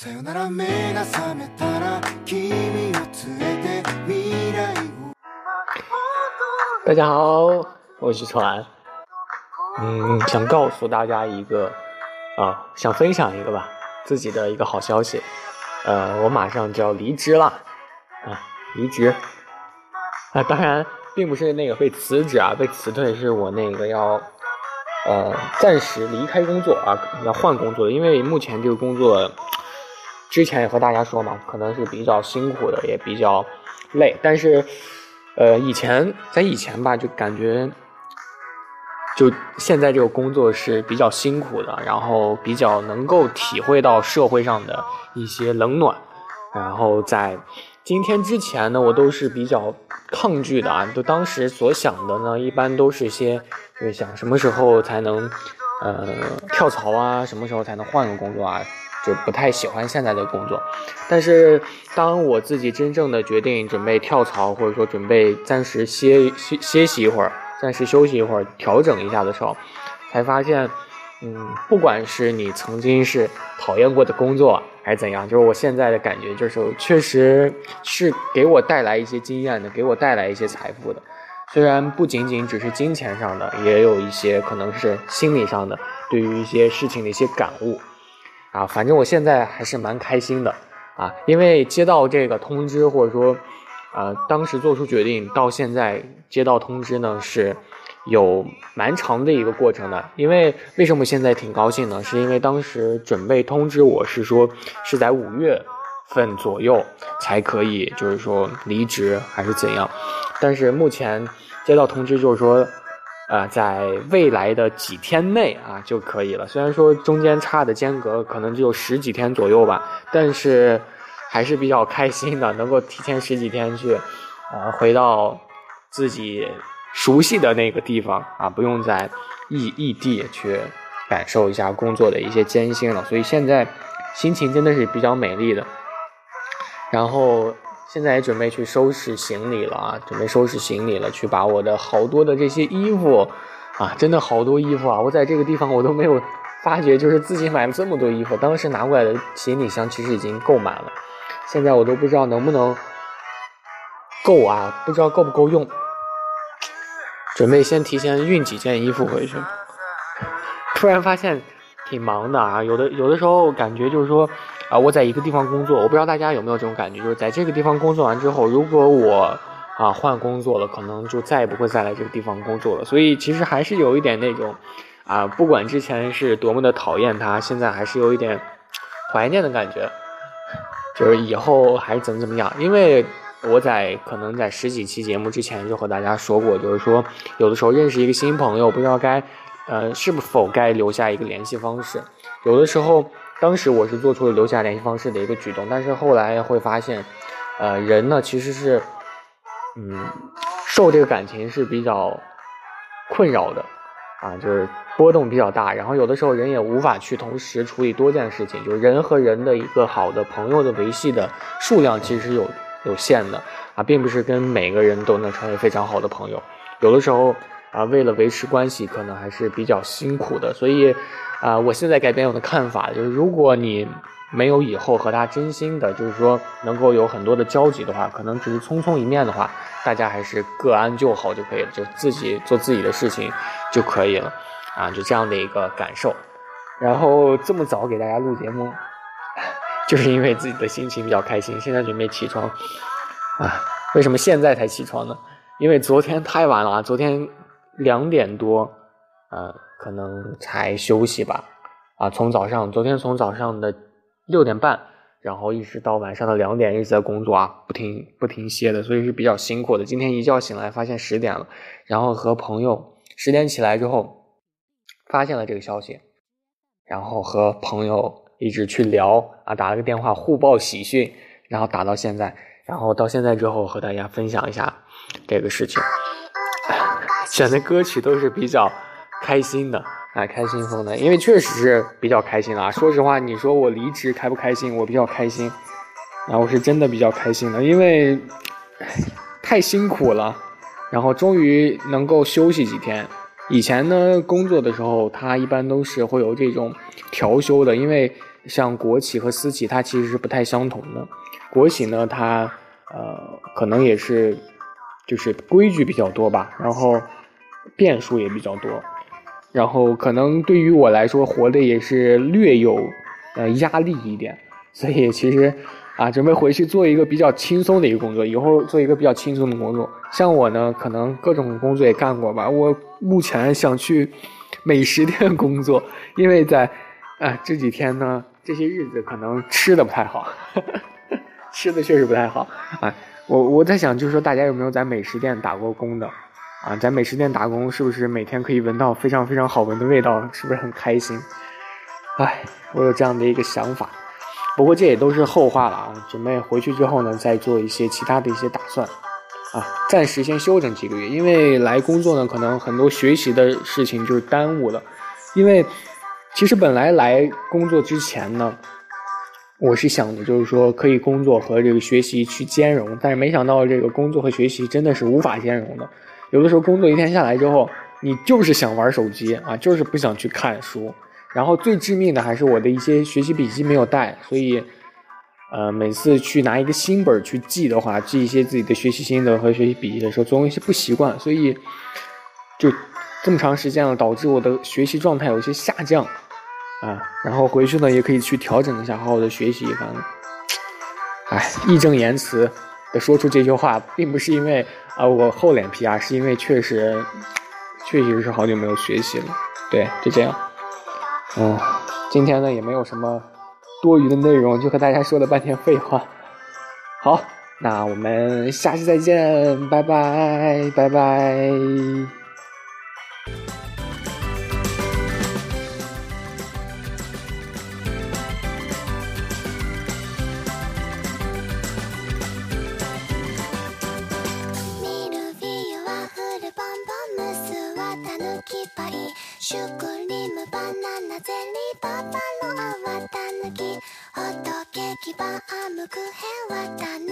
さよなら目が覚めたら君を連れて未来を大家好，我是船。嗯，想告诉大家一个啊，想分享一个吧，自己的一个好消息。呃，我马上就要离职了啊，离职啊，当然并不是那个被辞职啊，被辞退是我那个要呃暂时离开工作啊，要换工作的，因为目前这个工作 之前也和大家说嘛，可能是比较辛苦的，也比较累，但是。呃，以前在以前吧，就感觉，就现在这个工作是比较辛苦的，然后比较能够体会到社会上的一些冷暖，然后在今天之前呢，我都是比较抗拒的啊，就当时所想的呢，一般都是些，就是想什么时候才能，呃，跳槽啊，什么时候才能换个工作啊。就不太喜欢现在的工作，但是当我自己真正的决定准备跳槽，或者说准备暂时歇歇歇息一会儿，暂时休息一会儿，调整一下的时候，才发现，嗯，不管是你曾经是讨厌过的工作，还是怎样，就是我现在的感觉，就是确实是给我带来一些经验的，给我带来一些财富的。虽然不仅仅只是金钱上的，也有一些可能是心理上的，对于一些事情的一些感悟。啊，反正我现在还是蛮开心的啊，因为接到这个通知，或者说，呃，当时做出决定到现在接到通知呢，是有蛮长的一个过程的。因为为什么现在挺高兴呢？是因为当时准备通知我是说是在五月份左右才可以，就是说离职还是怎样，但是目前接到通知就是说。啊，在未来的几天内啊就可以了。虽然说中间差的间隔可能只有十几天左右吧，但是还是比较开心的，能够提前十几天去，呃，回到自己熟悉的那个地方啊，不用在异异地去感受一下工作的一些艰辛了。所以现在心情真的是比较美丽的。然后。现在也准备去收拾行李了啊，准备收拾行李了，去把我的好多的这些衣服，啊，真的好多衣服啊！我在这个地方我都没有发觉，就是自己买了这么多衣服。当时拿过来的行李箱其实已经够满了，现在我都不知道能不能够啊，不知道够不够用。准备先提前运几件衣服回去。突然发现挺忙的啊，有的有的时候感觉就是说。啊，我在一个地方工作，我不知道大家有没有这种感觉，就是在这个地方工作完之后，如果我啊换工作了，可能就再也不会再来这个地方工作了。所以其实还是有一点那种，啊，不管之前是多么的讨厌他，现在还是有一点怀念的感觉，就是以后还是怎么怎么样。因为我在可能在十几期节目之前就和大家说过，就是说有的时候认识一个新朋友，不知道该呃是否该留下一个联系方式，有的时候。当时我是做出了留下联系方式的一个举动，但是后来会发现，呃，人呢其实是，嗯，受这个感情是比较困扰的，啊，就是波动比较大，然后有的时候人也无法去同时处理多件事情，就是人和人的一个好的朋友的维系的数量其实是有有限的，啊，并不是跟每个人都能成为非常好的朋友，有的时候啊，为了维持关系，可能还是比较辛苦的，所以。啊，我现在改变我的看法，就是如果你没有以后和他真心的，就是说能够有很多的交集的话，可能只是匆匆一面的话，大家还是各安就好就可以了，就自己做自己的事情就可以了，啊，就这样的一个感受。然后这么早给大家录节目，就是因为自己的心情比较开心。现在准备起床，啊，为什么现在才起床呢？因为昨天太晚了啊，昨天两点多，呃。可能才休息吧，啊，从早上，昨天从早上的六点半，然后一直到晚上的两点，一直在工作啊，不停不停歇的，所以是比较辛苦的。今天一觉醒来发现十点了，然后和朋友十点起来之后，发现了这个消息，然后和朋友一直去聊啊，打了个电话互报喜讯，然后打到现在，然后到现在之后和大家分享一下这个事情，选的歌曲都是比较。开心的，啊，开心风的，因为确实是比较开心啊。说实话，你说我离职开不开心？我比较开心，然后是真的比较开心的，因为太辛苦了，然后终于能够休息几天。以前呢，工作的时候，他一般都是会有这种调休的，因为像国企和私企，它其实是不太相同的。国企呢，它呃可能也是就是规矩比较多吧，然后变数也比较多，然后可能对于我来说，活的也是略有呃压力一点，所以其实。啊，准备回去做一个比较轻松的一个工作，以后做一个比较轻松的工作。像我呢，可能各种工作也干过吧。我目前想去美食店工作，因为在啊这几天呢，这些日子可能吃的不太好，吃的确实不太好啊。我我在想，就是说大家有没有在美食店打过工的啊？在美食店打工，是不是每天可以闻到非常非常好闻的味道？是不是很开心？哎，我有这样的一个想法。不过这也都是后话了啊！准备回去之后呢，再做一些其他的一些打算，啊，暂时先休整几个月。因为来工作呢，可能很多学习的事情就是耽误了。因为其实本来来工作之前呢，我是想的就是说可以工作和这个学习去兼容，但是没想到这个工作和学习真的是无法兼容的。有的时候工作一天下来之后，你就是想玩手机啊，就是不想去看书。然后最致命的还是我的一些学习笔记没有带，所以，呃，每次去拿一个新本去记的话，记一些自己的学习心得和学习笔记的时候，总有一些不习惯，所以就这么长时间了，导致我的学习状态有些下降啊。然后回去呢，也可以去调整一下，好好的学习一番。哎，义正言辞说出这句话，并不是因为啊我厚脸皮啊，是因为确实，确实是好久没有学习了。对，就这样。嗯，今天呢也没有什么多余的内容，就和大家说了半天废话。好，那我们下期再见，拜拜，拜拜。く平和だね。